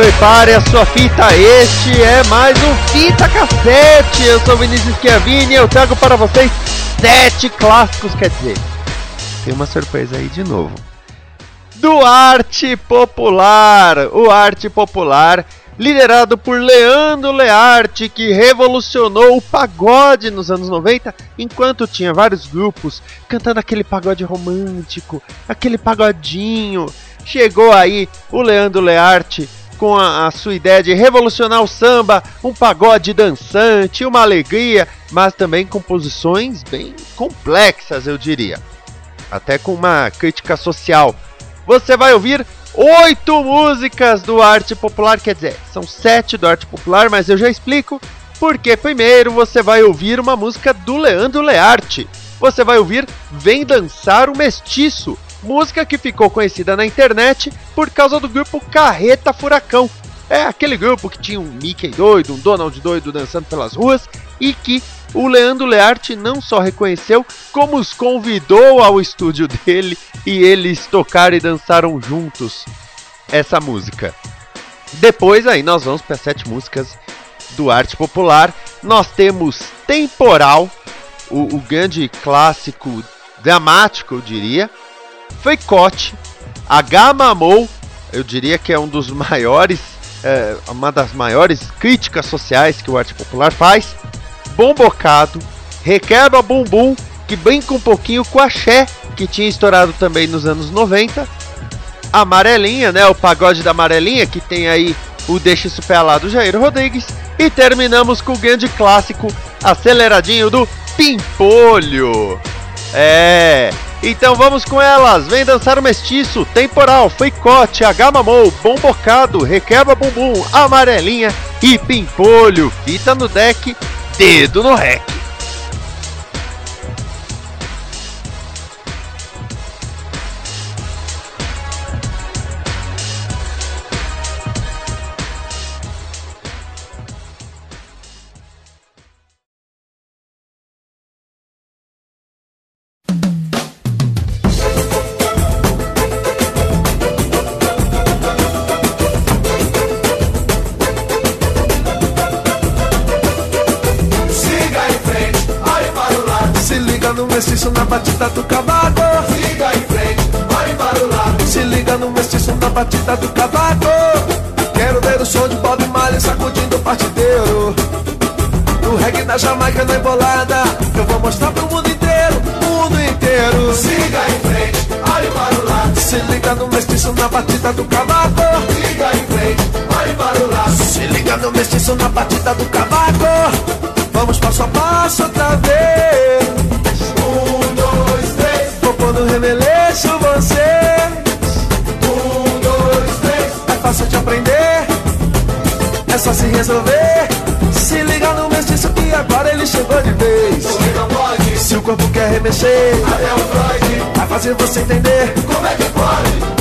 Prepare a sua fita, este é mais um Fita Cassete. Eu sou Vinícius Chiavini e eu trago para vocês sete clássicos, quer dizer, tem uma surpresa aí de novo. Do Arte Popular, o Arte Popular, liderado por Leandro Learte, que revolucionou o pagode nos anos 90, enquanto tinha vários grupos cantando aquele pagode romântico, aquele pagodinho. Chegou aí o Leandro Learte com a, a, sua ideia de revolucionar o samba, um pagode dançante, uma alegria, mas também composições bem complexas, eu diria. Até com uma crítica social. Você vai ouvir oito músicas do arte popular, quer dizer, são sete do arte popular, mas eu já explico. Porque primeiro você vai ouvir uma música do Leandro Learte. Você vai ouvir Vem Dançar o Mestiço, música que ficou conhecida na internet por causa do grupo Carreta Furacão. É aquele grupo que tinha um Mickey doido, um Donald doido dançando pelas ruas e que o Leandro Learte não só reconheceu, como os convidou ao estúdio dele e eles tocaram e dançaram juntos essa música. Depois aí nós vamos para sete músicas do arte popular. Nós temos Temporal, o, o grande clássico dramático, eu diria, Feicote, Agamamou, eu diria que é um dos maiores, é, uma das maiores críticas sociais que o arte popular faz. Bombocado, Requebra Bumbum, que brinca um pouquinho com a Xé, que tinha estourado também nos anos 90. Amarelinha, né? O pagode da Amarelinha, que tem aí o Deixa Isso Pé lá do Jair Rodrigues. E terminamos com o grande clássico aceleradinho do Pimpolho. É, então vamos com elas. Vem dançar o mestiço, temporal, feicote, agamamou, bombocado, requebra bumbum, amarelinha e pimpolho. Fita no deck, dedo no rec. No mestiço na batida do cavaco. Vamos passo a passo outra vez. Um, dois, três. No remeleixo vocês. Um, dois, três. É fácil de aprender. É só se resolver. Se liga no mestiço que agora ele chegou de vez. Você não pode. Se o corpo quer remexer, Até o Freud. vai fazer você entender. Como é que pode?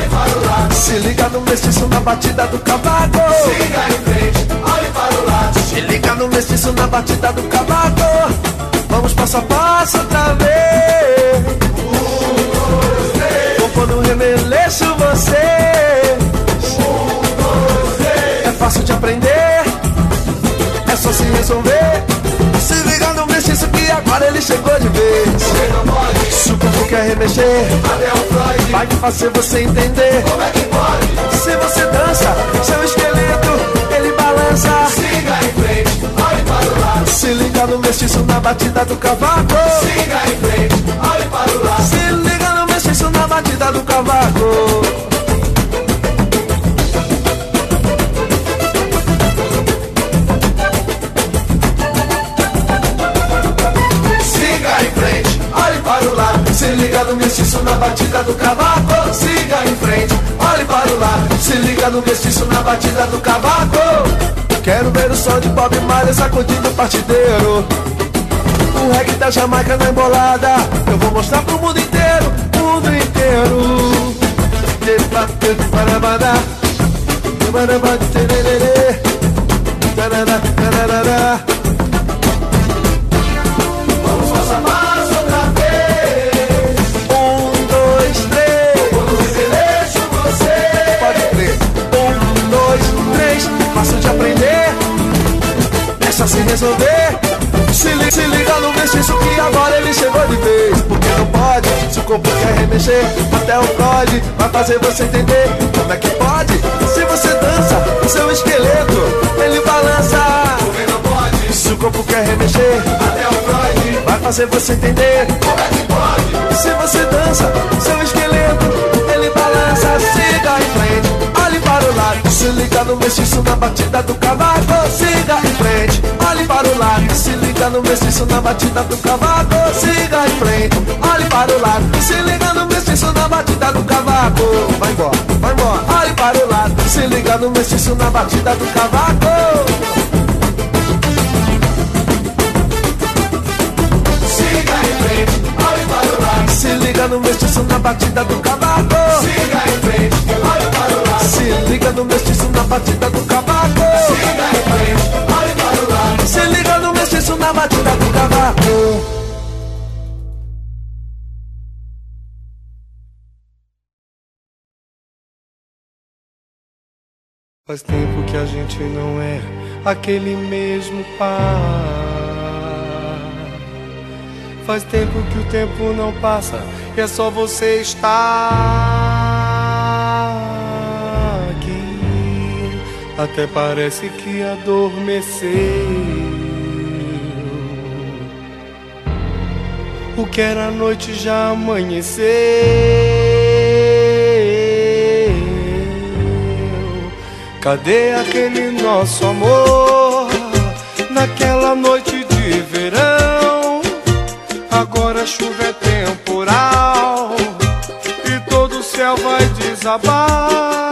Olhe para o lado. Se liga no mestiço na batida do cavaco. Siga em frente, olhe para o lado. Se liga no mestiço na batida do cavaco. Vamos passo a passo outra vez. Um, dois, três. Vou pôr no remeleixo você. Um, dois, três. É fácil de aprender. É só se resolver. Agora ele chegou de vez. Se o corpo quer remexer, vai fazer você entender. Como é que pode? Se você dança, seu esqueleto ele balança. Siga em frente, olhe para o lado. Se liga no mestiço na batida do cavaco. Siga em frente, olhe para o lado. Se liga no mestiço na batida do cavaco. Se liga no mestiço na batida do cavaco. Siga em frente, olhe para o lado. Se liga no mestiço na batida do cavaco. Quero ver o som de Bob Marley sacudindo o partideiro. O reggae da Jamaica na embolada. Eu vou mostrar pro mundo inteiro, mundo inteiro. Parabada, parabada, tererê, Se, li- se liga no mestiço que agora ele chegou de vez. Porque não pode, se o corpo quer remexer, até o Freud vai fazer você entender. Como é que pode? Se você dança, o seu esqueleto ele balança. Você não pode, Se o corpo quer remexer, até o Freud. vai fazer você entender. Como é que pode? Se você dança, seu esqueleto ele balança, siga em frente, o lado. Se liga no mestiço na batida do cavaco, siga em frente, olhe para o lado. Se liga no mestiço na batida do cavaco, siga em frente, olhe para o lado. Se liga no mestiço na batida do cavaco, vai embora, vai embora, olhe para o lado. Se liga no mestiço na batida do cavaco. Se liga no mestiço na batida do cavaco. Siga em frente, olhe liga no mestiço na batida do cavaco. Se liga no mestiço na batida do cavaco. Faz tempo que a gente não é aquele mesmo par. Faz tempo que o tempo não passa e é só você estar Até parece que adormeceu. O que era noite já amanheceu. Cadê aquele nosso amor naquela noite de verão? Agora a chuva é temporal e todo o céu vai desabar.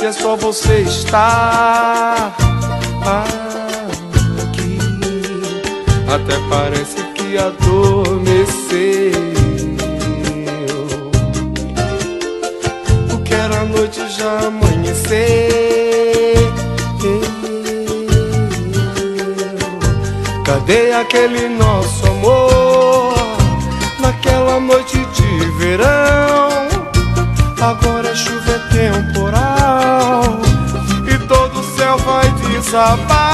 E é só você estar aqui. Até parece que adormeceu. O que era noite já amanheceu. Cadê aquele nosso amor? Naquela noite de verão. Agora vai desabar.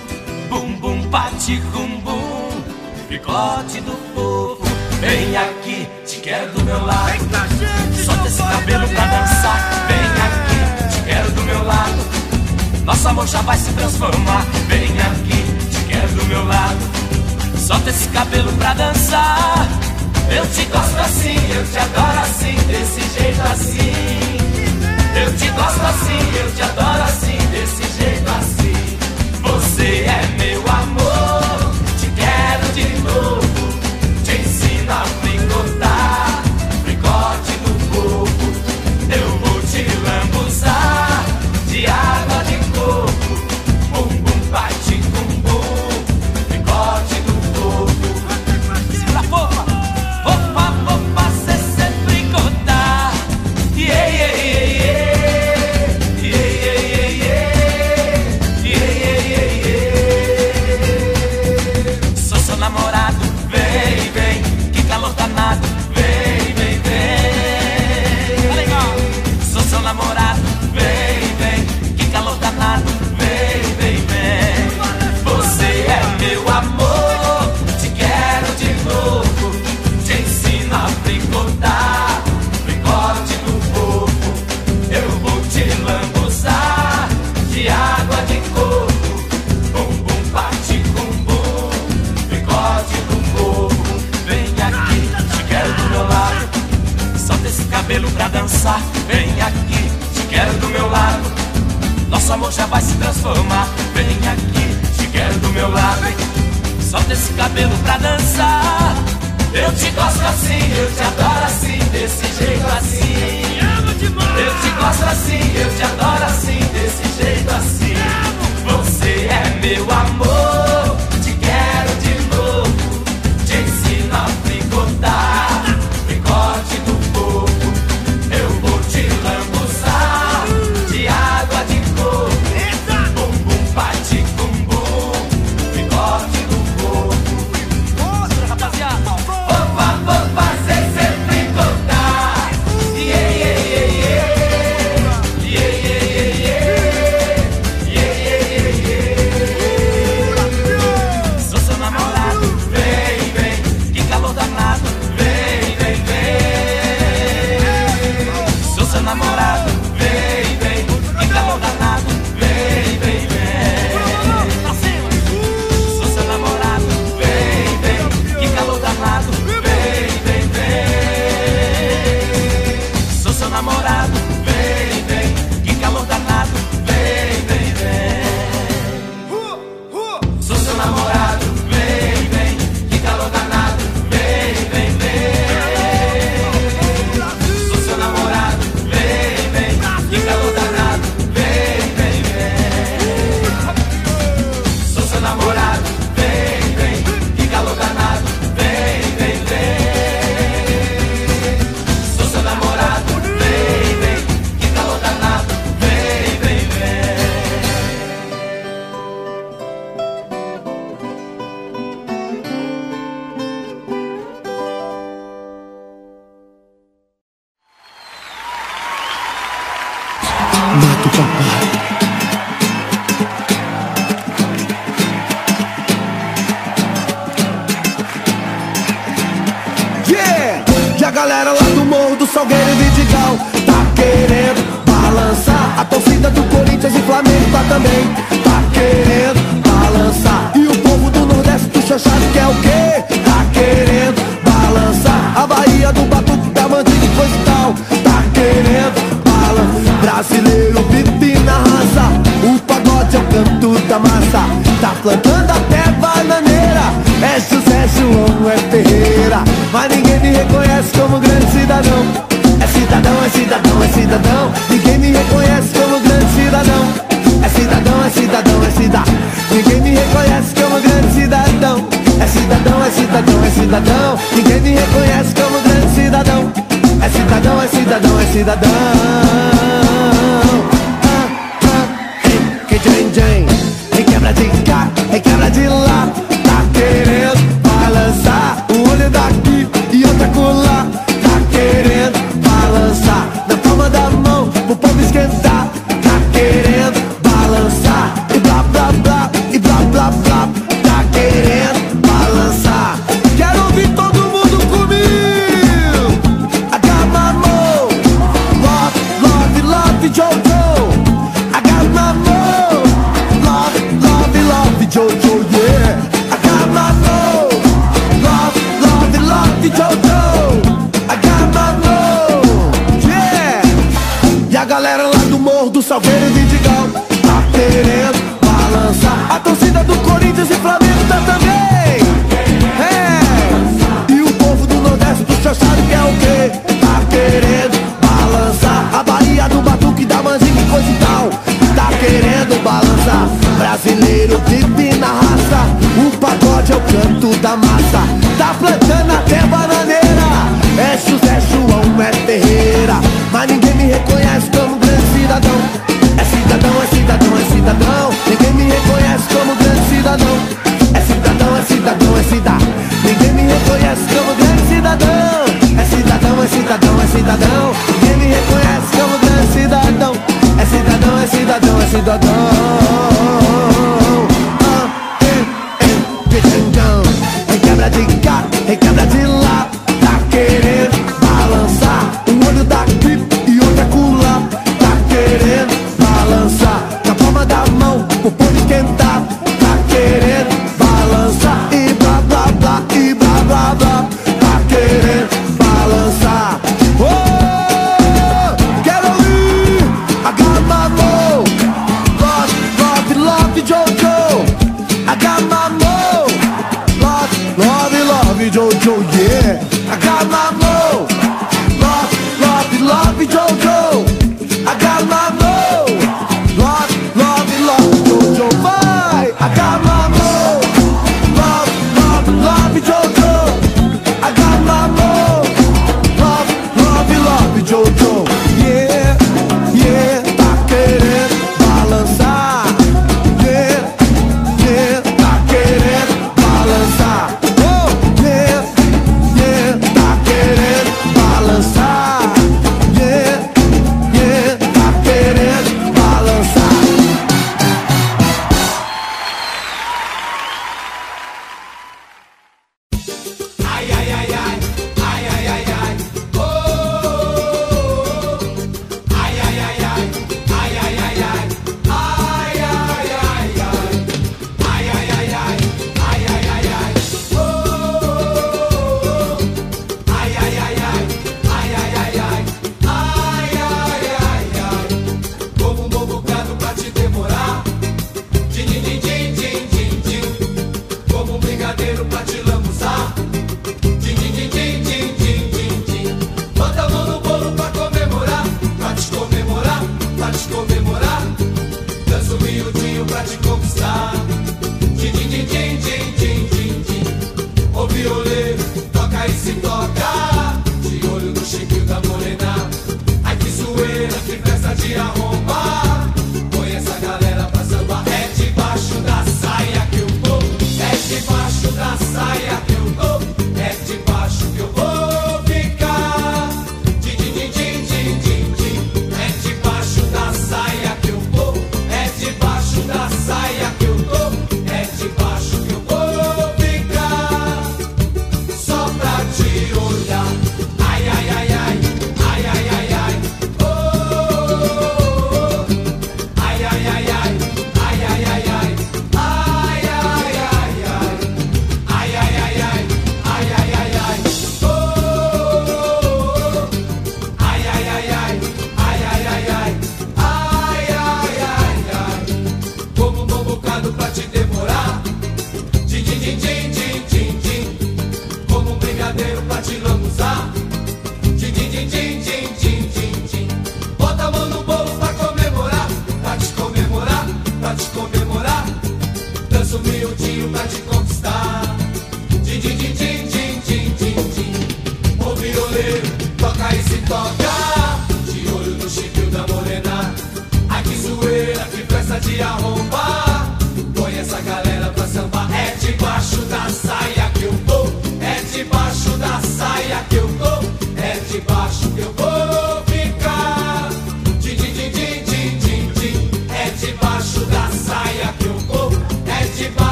Bum bum pati rum bum, fricote do fofo. Vem aqui, te quero do meu lado. Solta esse cabelo pra dançar. Vem aqui, te quero do meu lado. Nosso amor já vai se transformar. Vem aqui, te quero do meu lado. Solta esse cabelo pra dançar. Eu te gosto assim, eu te adoro assim, desse jeito assim. Vem aqui, te quero do meu lado. Nosso amor já vai se transformar. Vem aqui, te quero do meu lado. Solta esse cabelo pra dançar. Eu te gosto assim, eu te adoro assim, desse jeito assim. Eu te gosto assim, eu te adoro assim, desse jeito assim. Você é meu amor, Yeah! A galera lá do Morro do Salgueiro e Vidigal tá querendo balançar. A torcida do Corinthians e Flamengo tá também plantando até bananeira. É José João, é Ferreira, mas ninguém me reconhece como grande cidadão. É cidadão, é cidadão, é cidadão, ninguém me reconhece como grande cidadão. É cidadão, é cidadão, é cidadão, ninguém me reconhece como grande cidadão. É cidadão, é cidadão, é cidadão, ninguém me reconhece como grande cidadão. É cidadão, é cidadão, é cidadão. Que, que, que, que, que, que, de é cara de lata bandeira Mas ninguém me reconhece como grande cidadão. É cidadão, é cidadão, é cidadão. Ninguém me reconhece como grande cidadão. É cidadão, é cidadão, é cidadão Ninguém me reconhece como grande cidadão. É cidadão, é cidadão, é cidadão. Ninguém me reconhece como grande cidadão. É cidadão, é cidadão, é cidadão.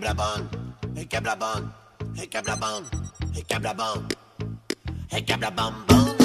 Hey quebra bom. Hey quebra bom. Hey quebra bom. Hey quebra bom. Hey quebra bom bom. Pipolho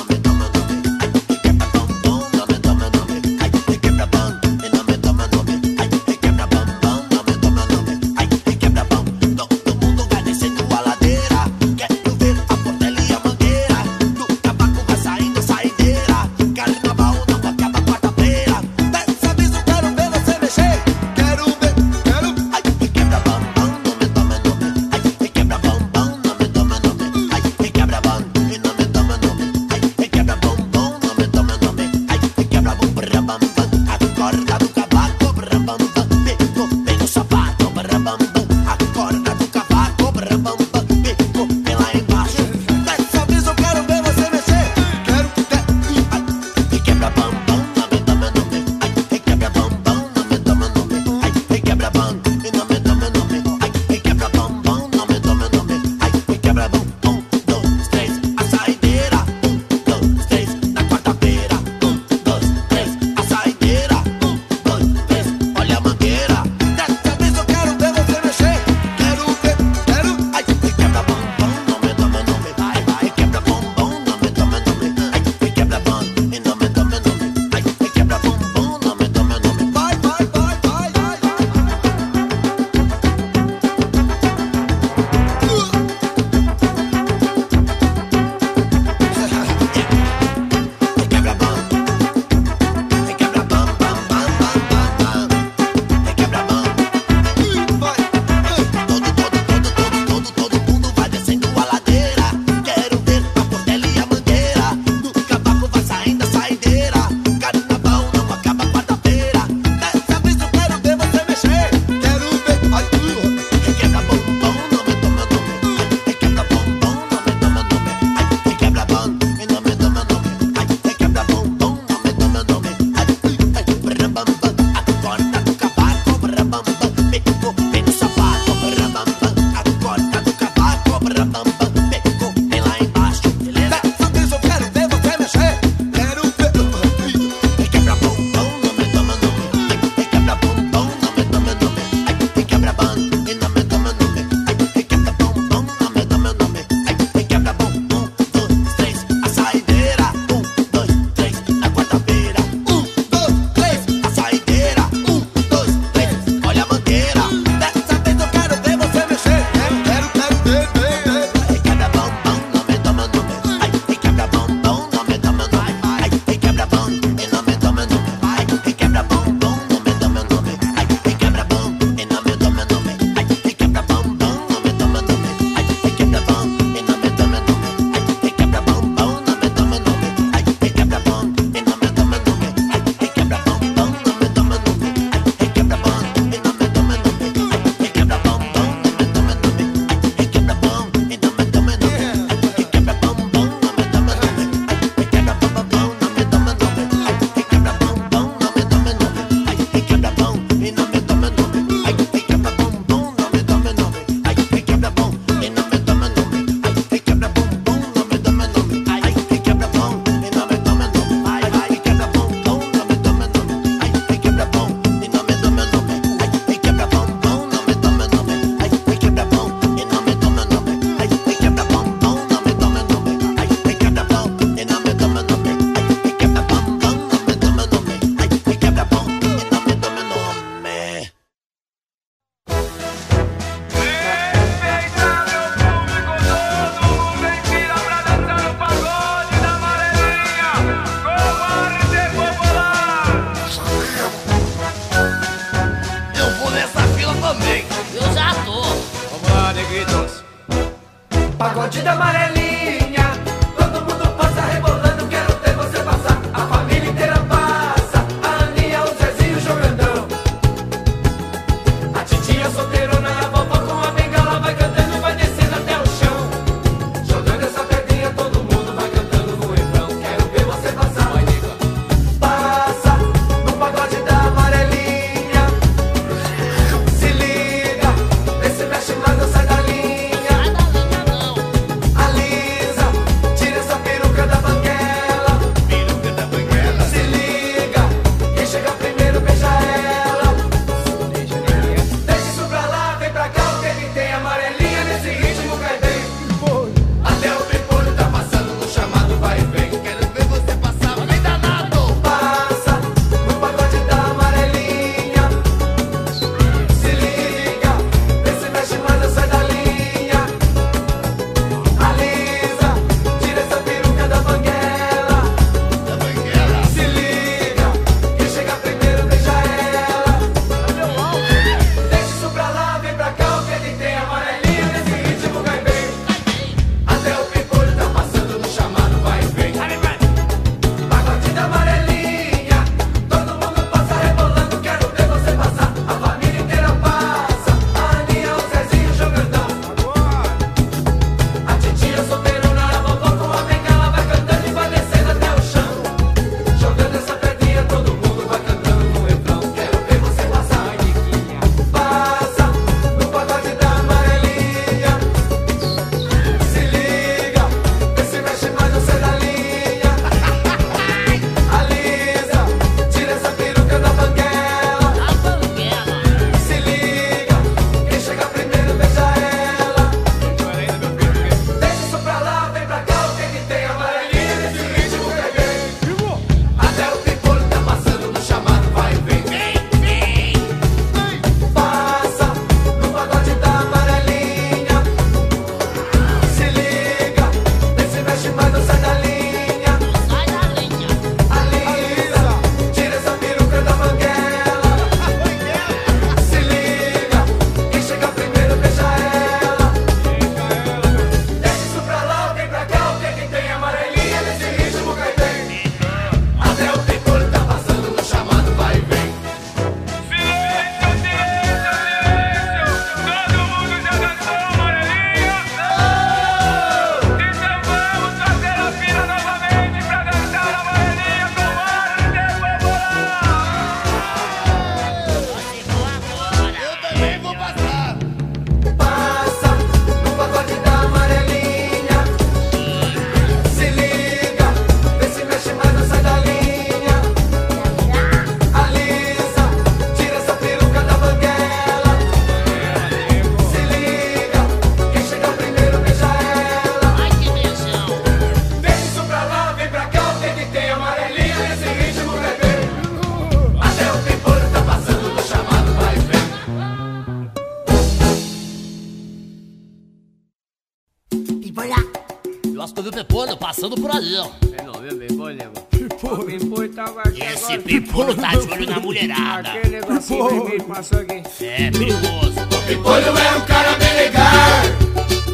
passando por aí, ó. É não, meu Pipolho, nego. Pipolho. Pipolho tava aqui Esse agora. Pipolho tá de olho na mulherada. Aquele negocinho vermelho passou aqui. É perigoso. O Pipolho é um cara bem legal.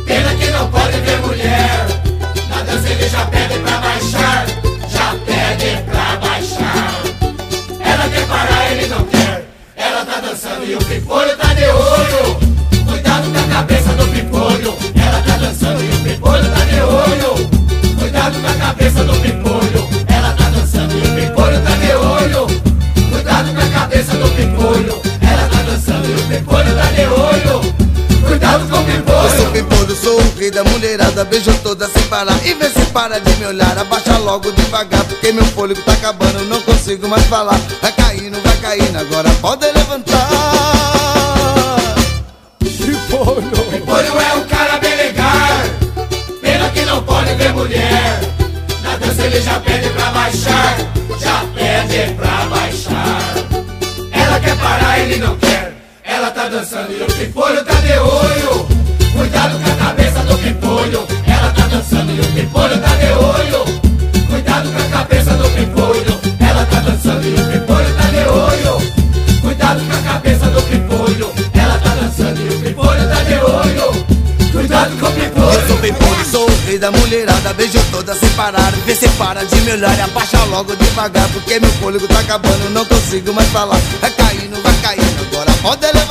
Pena que não pode ver mulher. Na dança ele já pede pra baixar. Já pede pra baixar. Ela quer parar, ele não quer. Ela tá dançando e o Pipolho tá de olho. Cuidado com a cabeça do Pipolho. Eu sou rei da mulherada Beijo toda sem parar e vê se para de me olhar Abaixa logo devagar porque meu fôlego tá acabando Não consigo mais falar Vai caindo, vai caindo, agora pode levantar Pipolho. Pipolho é um cara bem legal. Pena que não pode ver mulher. Na dança ele já pede pra baixar. Já pede pra baixar. Ela quer parar, ele não quer. Ela tá dançando e o Pipolho tá de olho. Parar, vê se para de me olhar e Abaixa logo devagar porque meu fôlego tá acabando Não consigo mais falar. Vai caindo, vai caindo, agora pode levantar